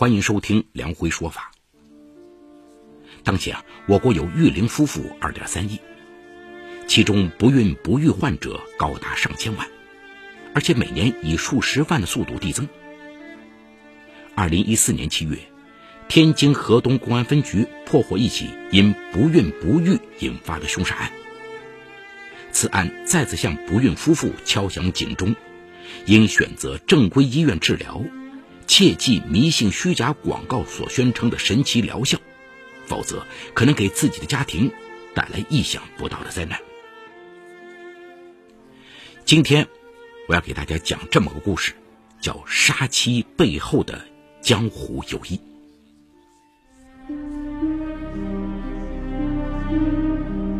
欢迎收听梁辉说法。当前啊，我国有育龄夫妇二点三亿，其中不孕不育患者高达上千万，而且每年以数十万的速度递增。二零一四年七月，天津河东公安分局破获一起因不孕不育引发的凶杀案。此案再次向不孕夫妇敲响警钟，应选择正规医院治疗。切忌迷信虚假广告所宣称的神奇疗效，否则可能给自己的家庭带来意想不到的灾难。今天我要给大家讲这么个故事，叫《杀妻背后的江湖友谊》。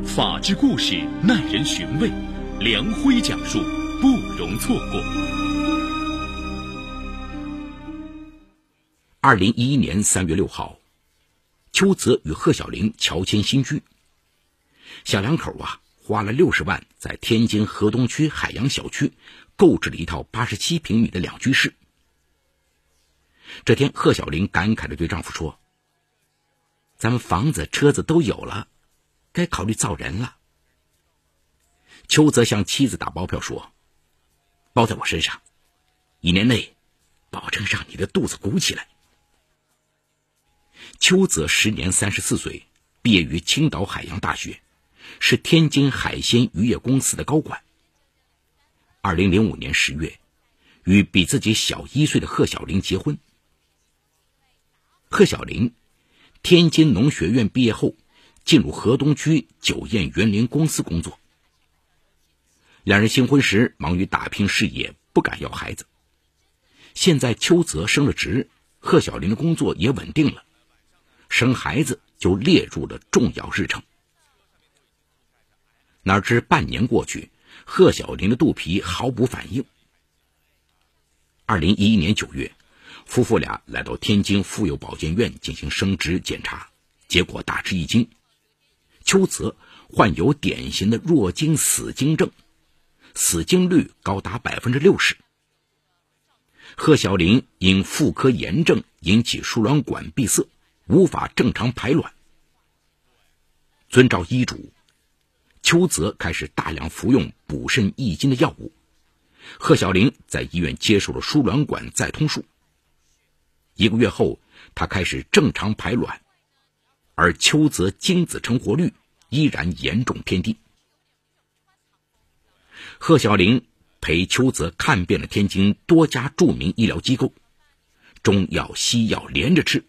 法治故事耐人寻味，梁辉讲述不容错过。二零一一年三月六号，邱泽与贺小玲乔迁新居。小两口啊，花了六十万，在天津河东区海洋小区购置了一套八十七平米的两居室。这天，贺小玲感慨的对丈夫说：“咱们房子、车子都有了，该考虑造人了。”邱泽向妻子打包票说：“包在我身上，一年内，保证让你的肚子鼓起来。”邱泽时年三十四岁，毕业于青岛海洋大学，是天津海鲜渔业公司的高管。二零零五年十月，与比自己小一岁的贺小玲结婚。贺小玲，天津农学院毕业后，进入河东区酒宴园林公司工作。两人新婚时忙于打拼事业，不敢要孩子。现在邱泽升了职，贺小玲的工作也稳定了。生孩子就列入了重要日程。哪知半年过去，贺小玲的肚皮毫无反应。二零一一年九月，夫妇俩来到天津妇幼保健院进行生殖检查，结果大吃一惊：邱泽患有典型的弱精死精症，死精率高达百分之六十；贺小玲因妇科炎症引起输卵管闭塞。无法正常排卵。遵照医嘱，邱泽开始大量服用补肾益精的药物。贺小玲在医院接受了输卵管再通术。一个月后，她开始正常排卵，而邱泽精子成活率依然严重偏低。贺小玲陪邱泽看遍了天津多家著名医疗机构，中药西药连着吃。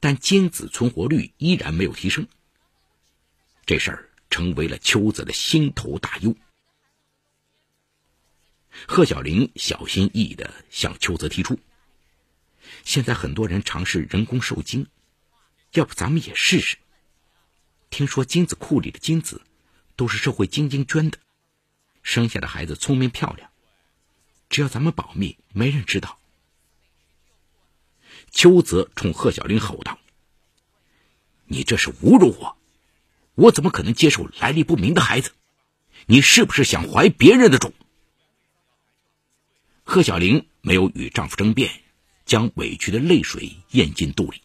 但精子存活率依然没有提升，这事儿成为了邱泽的心头大忧。贺小玲小心翼翼的向邱泽提出：“现在很多人尝试人工受精，要不咱们也试试？听说精子库里的精子都是社会精英捐的，生下的孩子聪明漂亮，只要咱们保密，没人知道。”邱泽冲贺小玲吼道：“你这是侮辱我！我怎么可能接受来历不明的孩子？你是不是想怀别人的种？”贺小玲没有与丈夫争辩，将委屈的泪水咽进肚里。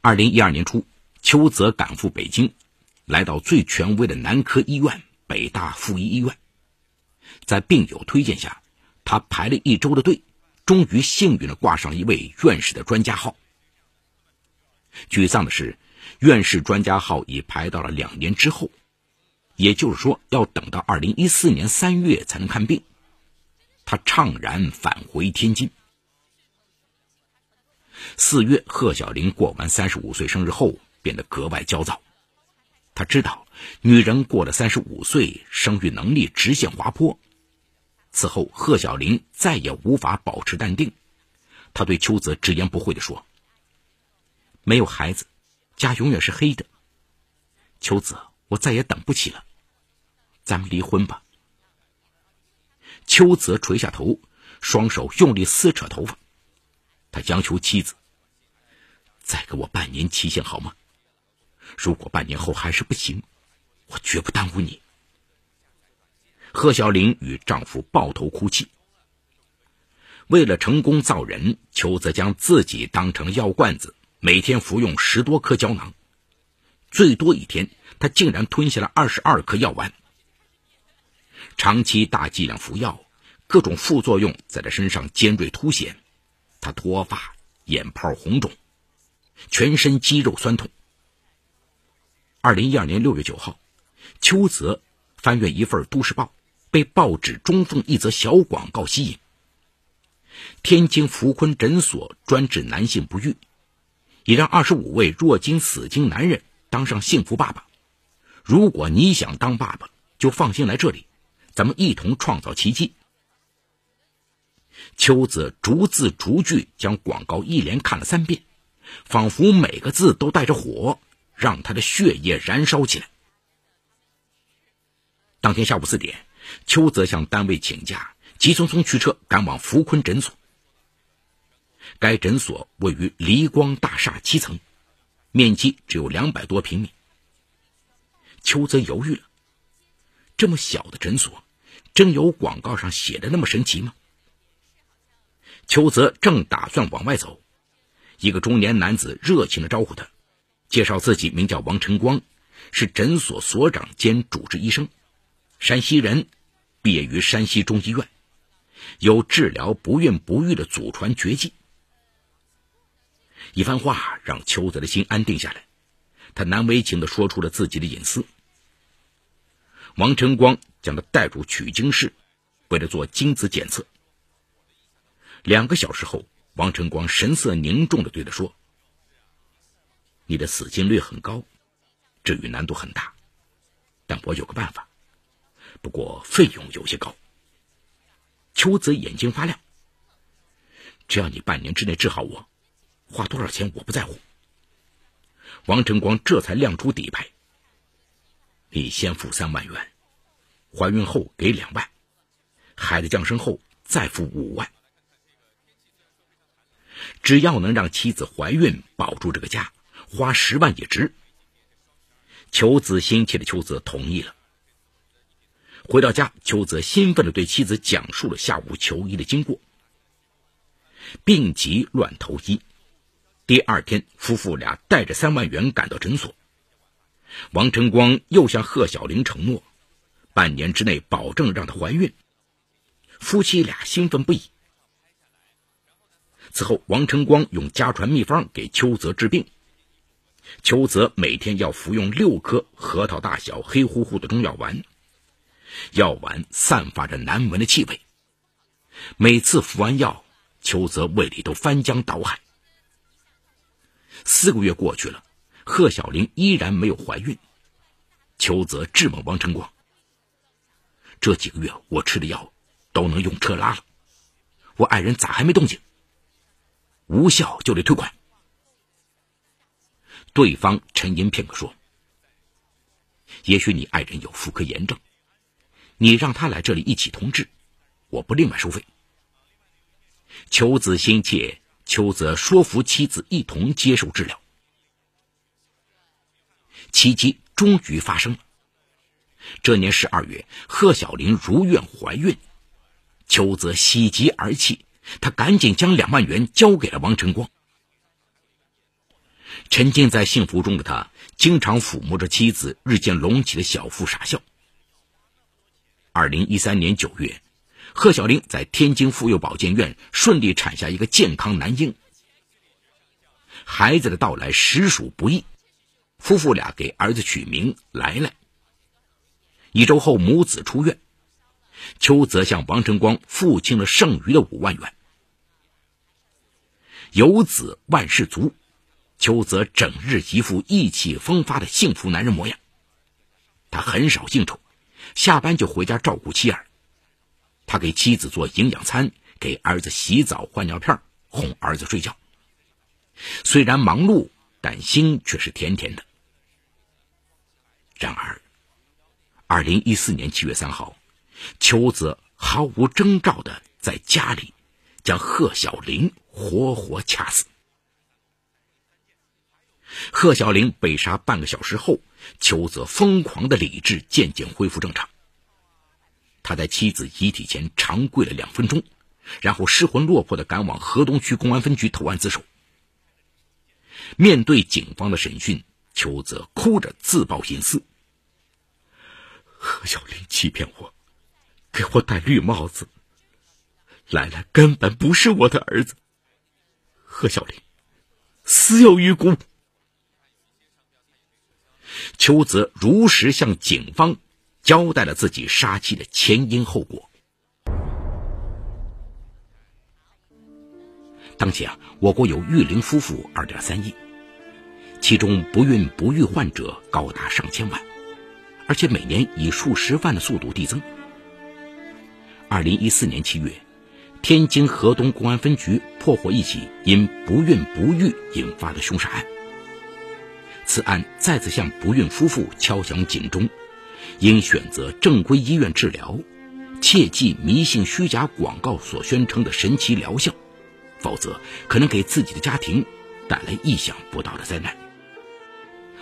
二零一二年初，邱泽赶赴北京，来到最权威的男科医院——北大附一医院，在病友推荐下，他排了一周的队。终于幸运的挂上一位院士的专家号。沮丧的是，院士专家号已排到了两年之后，也就是说，要等到二零一四年三月才能看病。他怅然返回天津。四月，贺小玲过完三十五岁生日后，变得格外焦躁。他知道，女人过了三十五岁，生育能力直线滑坡。此后，贺小玲再也无法保持淡定。她对邱泽直言不讳地说：“没有孩子，家永远是黑的。邱泽，我再也等不起了，咱们离婚吧。”邱泽垂下头，双手用力撕扯头发。他央求妻子：“再给我半年期限好吗？如果半年后还是不行，我绝不耽误你。”贺小玲与丈夫抱头哭泣。为了成功造人，邱泽将自己当成药罐子，每天服用十多颗胶囊，最多一天他竟然吞下了二十二颗药丸。长期大剂量服药，各种副作用在他身上尖锐凸显，他脱发、眼泡红肿，全身肌肉酸痛。二零一二年六月九号，邱泽翻阅一份《都市报》，被报纸中缝一则小广告吸引。天津福坤诊所专治男性不育，也让二十五位弱精死精男人当上幸福爸爸。如果你想当爸爸，就放心来这里，咱们一同创造奇迹。秋子逐字逐句将广告一连看了三遍，仿佛每个字都带着火，让他的血液燃烧起来。当天下午四点，邱泽向单位请假。急匆匆驱车赶往福坤诊所。该诊所位于黎光大厦七层，面积只有两百多平米。邱泽犹豫了：这么小的诊所，真有广告上写的那么神奇吗？邱泽正打算往外走，一个中年男子热情的招呼他，介绍自己名叫王晨光，是诊所所长兼主治医生，山西人，毕业于山西中医院。有治疗不孕不育的祖传绝技。一番话让邱泽的心安定下来，他难为情的说出了自己的隐私。王晨光将他带入取精室，为了做精子检测。两个小时后，王晨光神色凝重的对他说：“你的死精率很高，治愈难度很大，但我有个办法，不过费用有些高。”邱泽眼睛发亮。只要你半年之内治好我，花多少钱我不在乎。王晨光这才亮出底牌：你先付三万元，怀孕后给两万，孩子降生后再付五万。只要能让妻子怀孕，保住这个家，花十万也值。求子心切的秋子同意了。回到家，邱泽兴奋地对妻子讲述了下午求医的经过。病急乱投医，第二天，夫妇俩带着三万元赶到诊所。王晨光又向贺小玲承诺，半年之内保证让她怀孕。夫妻俩兴奋不已。此后，王晨光用家传秘方给邱泽治病。邱泽每天要服用六颗核桃大小、黑乎乎的中药丸。药丸散发着难闻的气味。每次服完药，邱泽胃里都翻江倒海。四个月过去了，贺小玲依然没有怀孕。邱泽质问王晨光：“这几个月我吃的药都能用车拉了，我爱人咋还没动静？无效就得退款。”对方沉吟片刻说：“也许你爱人有妇科炎症。”你让他来这里一起同治，我不另外收费。求子心切，邱泽说服妻子一同接受治疗。奇迹终于发生了。这年十二月，贺小玲如愿怀孕，邱泽喜极而泣，他赶紧将两万元交给了王晨光。沉浸在幸福中的他，经常抚摸着妻子日渐隆起的小腹傻笑。二零一三年九月，贺小玲在天津妇幼保健院顺利产下一个健康男婴。孩子的到来实属不易，夫妇俩给儿子取名来来。一周后，母子出院，邱泽向王晨光付清了剩余的五万元。有子万事足，邱泽整日一副意气风发的幸福男人模样。他很少应酬。下班就回家照顾妻儿，他给妻子做营养餐，给儿子洗澡换尿片，哄儿子睡觉。虽然忙碌，但心却是甜甜的。然而，二零一四年七月三号，秋子毫无征兆的在家里将贺小玲活活掐死。贺小玲被杀半个小时后。邱泽疯狂的理智渐渐恢复正常。他在妻子遗体前长跪了两分钟，然后失魂落魄的赶往河东区公安分局投案自首。面对警方的审讯，邱泽哭着自曝隐私：“何小玲欺骗我，给我戴绿帽子。兰兰根本不是我的儿子。何小玲死有余辜。”邱泽如实向警方交代了自己杀妻的前因后果。当前啊，我国有育龄夫妇二点三亿，其中不孕不育患者高达上千万，而且每年以数十万的速度递增。二零一四年七月，天津河东公安分局破获一起因不孕不育引发的凶杀案。此案再次向不孕夫妇敲响警钟：应选择正规医院治疗，切忌迷信虚假广告所宣称的神奇疗效。否则，可能给自己的家庭带来意想不到的灾难。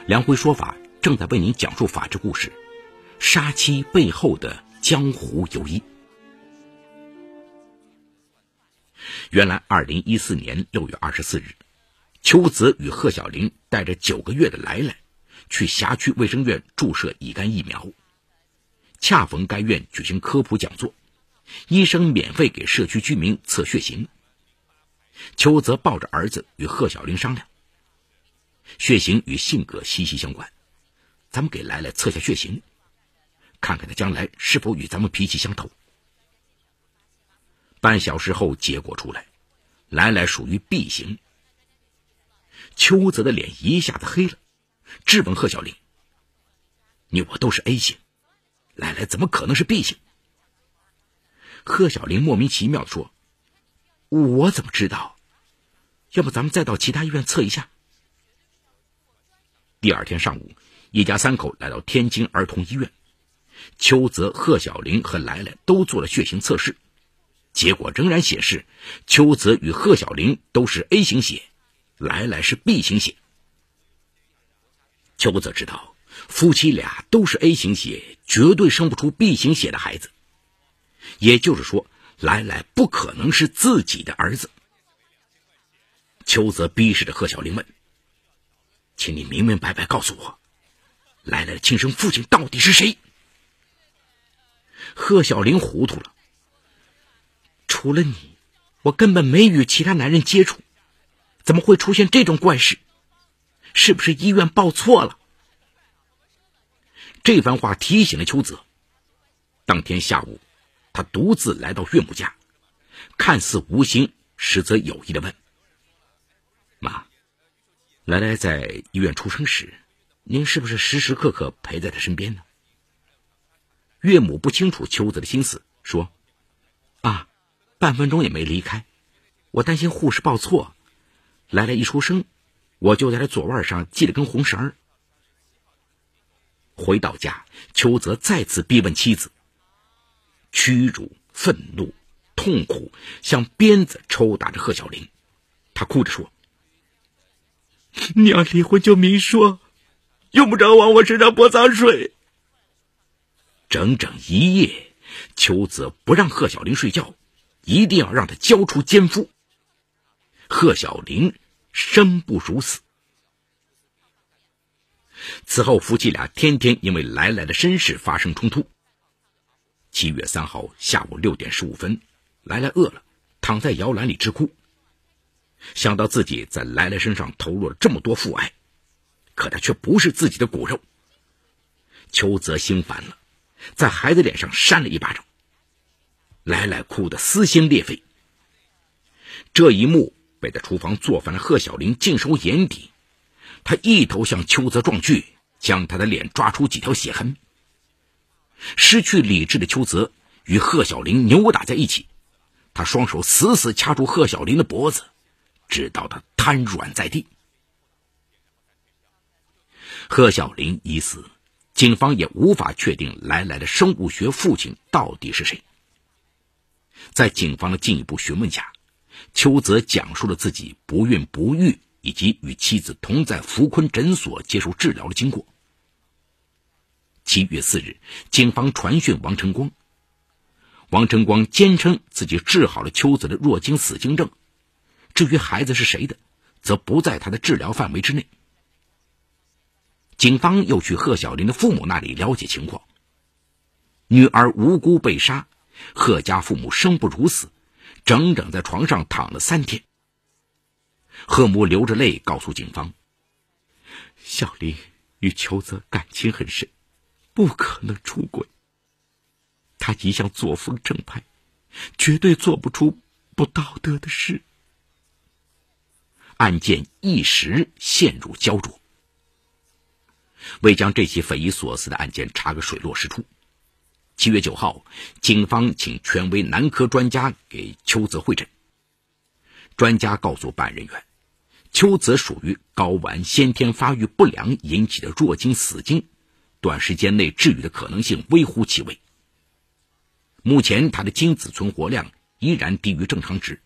梁辉说法正在为您讲述法治故事：杀妻背后的江湖游医。原来，二零一四年六月二十四日，邱泽与贺小玲带着九个月的来来，去辖区卫生院注射乙肝疫苗。恰逢该院举行科普讲座，医生免费给社区居民测血型。邱泽抱着儿子与贺小玲商量：“血型与性格息息相关，咱们给来来测下血型，看看他将来是否与咱们脾气相投。”半小时后，结果出来，来来属于 B 型。邱泽的脸一下子黑了，质问贺小玲：“你我都是 A 型，来来怎么可能是 B 型？”贺小玲莫名其妙的说。我怎么知道？要不咱们再到其他医院测一下。第二天上午，一家三口来到天津儿童医院，邱泽、贺小玲和来来都做了血型测试，结果仍然显示邱泽与贺小玲都是 A 型血，来来是 B 型血。邱泽知道夫妻俩都是 A 型血，绝对生不出 B 型血的孩子，也就是说。来来不可能是自己的儿子。邱泽逼视着贺小玲问：“请你明明白白告诉我，来来的亲生父亲到底是谁？”贺小玲糊涂了。除了你，我根本没与其他男人接触，怎么会出现这种怪事？是不是医院报错了？这番话提醒了邱泽。当天下午。他独自来到岳母家，看似无心，实则有意的问：“妈，来来在医院出生时，您是不是时时刻刻陪在她身边呢？”岳母不清楚秋子的心思，说：“啊，半分钟也没离开。我担心护士报错，来来一出生，我就在他左腕上系了根红绳。”回到家，邱泽再次逼问妻子。屈辱、愤怒、痛苦，像鞭子抽打着贺小玲。他哭着说：“你要离婚就明说，用不着往我身上泼脏水。”整整一夜，邱泽不让贺小玲睡觉，一定要让她交出奸夫。贺小玲生不如死。此后，夫妻俩天天因为来来的身世发生冲突。七月三号下午六点十五分，来来饿了，躺在摇篮里直哭。想到自己在来来身上投入了这么多父爱，可他却不是自己的骨肉。邱泽心烦了，在孩子脸上扇了一巴掌。来来哭得撕心裂肺。这一幕被在厨房做饭的贺小玲尽收眼底，他一头向邱泽撞去，将他的脸抓出几条血痕。失去理智的邱泽与贺小玲扭打在一起，他双手死死掐住贺小玲的脖子，直到他瘫软在地。贺小玲已死，警方也无法确定来来的生物学父亲到底是谁。在警方的进一步询问下，邱泽讲述了自己不孕不育以及与妻子同在福坤诊所接受治疗的经过。七月四日，警方传讯王成光。王晨光坚称自己治好了邱泽的弱精死精症，至于孩子是谁的，则不在他的治疗范围之内。警方又去贺小玲的父母那里了解情况。女儿无辜被杀，贺家父母生不如死，整整在床上躺了三天。贺母流着泪告诉警方：“小林与秋泽感情很深，不可能出轨。他一向作风正派，绝对做不出不道德的事。”案件一时陷入焦灼。为将这起匪夷所思的案件查个水落石出，七月九号，警方请权威男科专家给邱泽会诊。专家告诉办案人员，邱泽属于睾丸先天发育不良引起的弱精死精，短时间内治愈的可能性微乎其微。目前他的精子存活量依然低于正常值，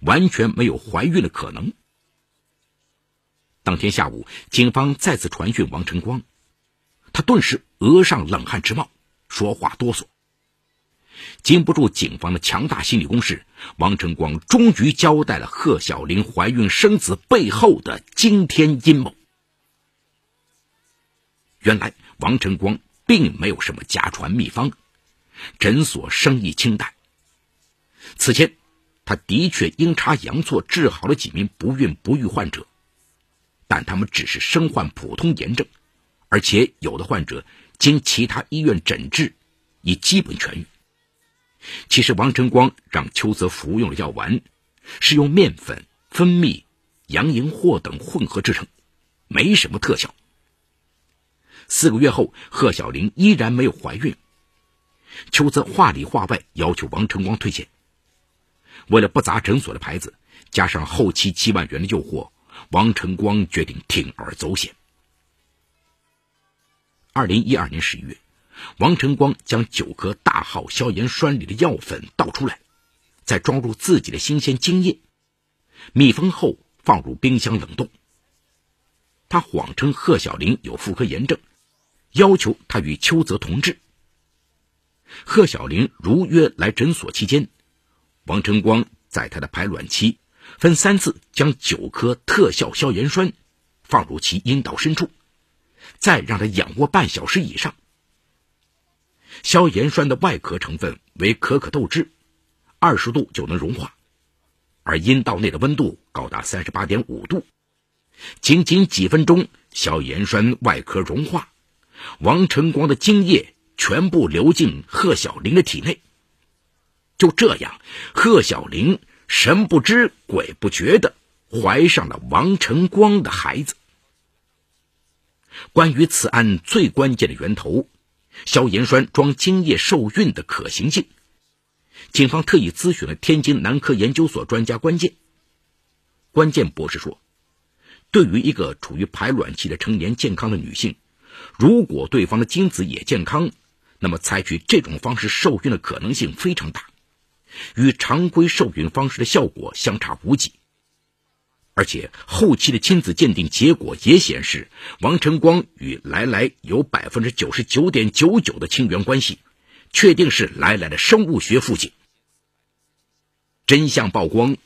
完全没有怀孕的可能。当天下午，警方再次传讯王晨光，他顿时额上冷汗直冒，说话哆嗦。经不住警方的强大心理攻势，王晨光终于交代了贺小玲怀孕生子背后的惊天阴谋。原来，王晨光并没有什么家传秘方，诊所生意清淡。此前，他的确阴差阳错治好了几名不孕不育患者。但他们只是身患普通炎症，而且有的患者经其他医院诊治，已基本痊愈。其实王晨光让邱泽服用了药丸，是用面粉、蜂蜜、洋银货等混合制成，没什么特效。四个月后，贺小玲依然没有怀孕，邱泽话里话外要求王晨光退钱。为了不砸诊所的牌子，加上后期七万元的诱惑。王晨光决定铤而走险。二零一二年十一月，王晨光将九颗大号消炎栓里的药粉倒出来，再装入自己的新鲜精液，密封后放入冰箱冷冻。他谎称贺小玲有妇科炎症，要求他与邱泽同治。贺小玲如约来诊所期间，王晨光在她的排卵期。分三次将九颗特效消炎栓放入其阴道深处，再让它仰卧半小时以上。消炎栓的外壳成分为可可豆汁，二十度就能融化，而阴道内的温度高达三十八点五度。仅仅几分钟，消炎栓外壳融化，王晨光的精液全部流进贺小玲的体内。就这样，贺小玲。神不知鬼不觉的怀上了王晨光的孩子。关于此案最关键的源头——消炎栓装精液受孕的可行性，警方特意咨询了天津男科研究所专家关键。关键博士说：“对于一个处于排卵期的成年健康的女性，如果对方的精子也健康，那么采取这种方式受孕的可能性非常大。”与常规受孕方式的效果相差无几，而且后期的亲子鉴定结果也显示，王晨光与来来有百分之九十九点九九的亲缘关系，确定是来来的生物学父亲。真相曝光，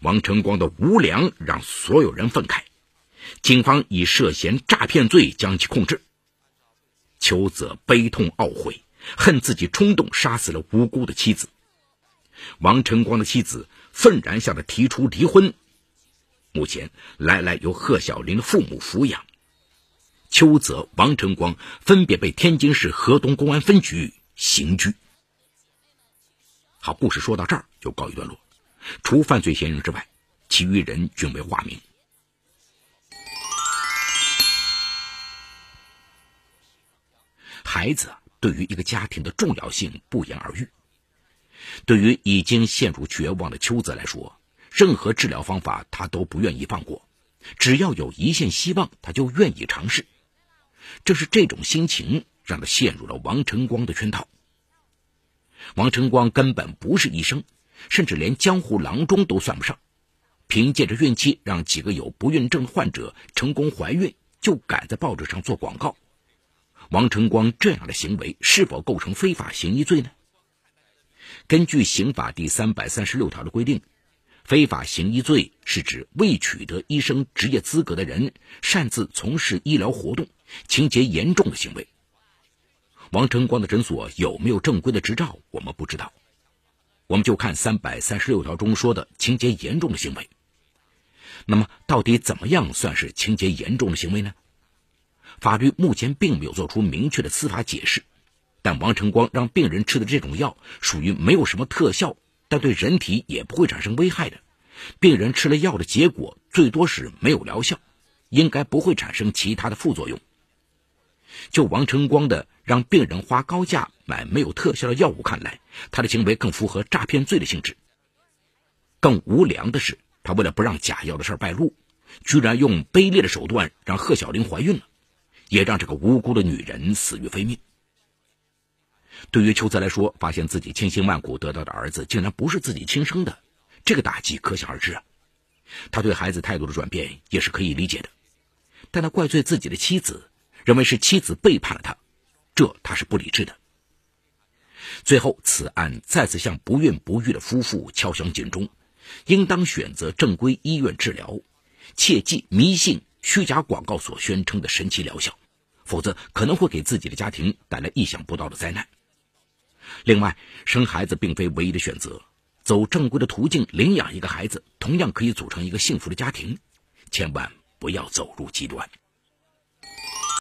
王晨光的无良让所有人愤慨，警方以涉嫌诈骗罪将其控制。邱泽悲痛懊悔，恨自己冲动杀死了无辜的妻子。王晨光的妻子愤然向他提出离婚。目前，来来由贺小林的父母抚养，邱泽、王晨光分别被天津市河东公安分局刑拘。好，故事说到这儿就告一段落。除犯罪嫌疑人之外，其余人均为化名。孩子对于一个家庭的重要性不言而喻。对于已经陷入绝望的邱泽来说，任何治疗方法他都不愿意放过，只要有一线希望，他就愿意尝试。正是这种心情，让他陷入了王晨光的圈套。王晨光根本不是医生，甚至连江湖郎中都算不上，凭借着运气让几个有不孕症患者成功怀孕，就敢在报纸上做广告。王晨光这样的行为是否构成非法行医罪呢？根据刑法第三百三十六条的规定，非法行医罪是指未取得医生执业资格的人擅自从事医疗活动，情节严重的行为。王成光的诊所有没有正规的执照，我们不知道。我们就看三百三十六条中说的情节严重的行为。那么，到底怎么样算是情节严重的行为呢？法律目前并没有做出明确的司法解释。但王成光让病人吃的这种药属于没有什么特效，但对人体也不会产生危害的。病人吃了药的结果最多是没有疗效，应该不会产生其他的副作用。就王成光的让病人花高价买没有特效的药物看来，他的行为更符合诈骗罪的性质。更无良的是，他为了不让假药的事败露，居然用卑劣的手段让贺小玲怀孕了，也让这个无辜的女人死于非命。对于邱泽来说，发现自己千辛万苦得到的儿子竟然不是自己亲生的，这个打击可想而知啊。他对孩子态度的转变也是可以理解的，但他怪罪自己的妻子。认为是妻子背叛了他，这他是不理智的。最后，此案再次向不孕不育的夫妇敲响警钟：应当选择正规医院治疗，切忌迷信虚假广告所宣称的神奇疗效，否则可能会给自己的家庭带来意想不到的灾难。另外，生孩子并非唯一的选择，走正规的途径领养一个孩子，同样可以组成一个幸福的家庭。千万不要走入极端。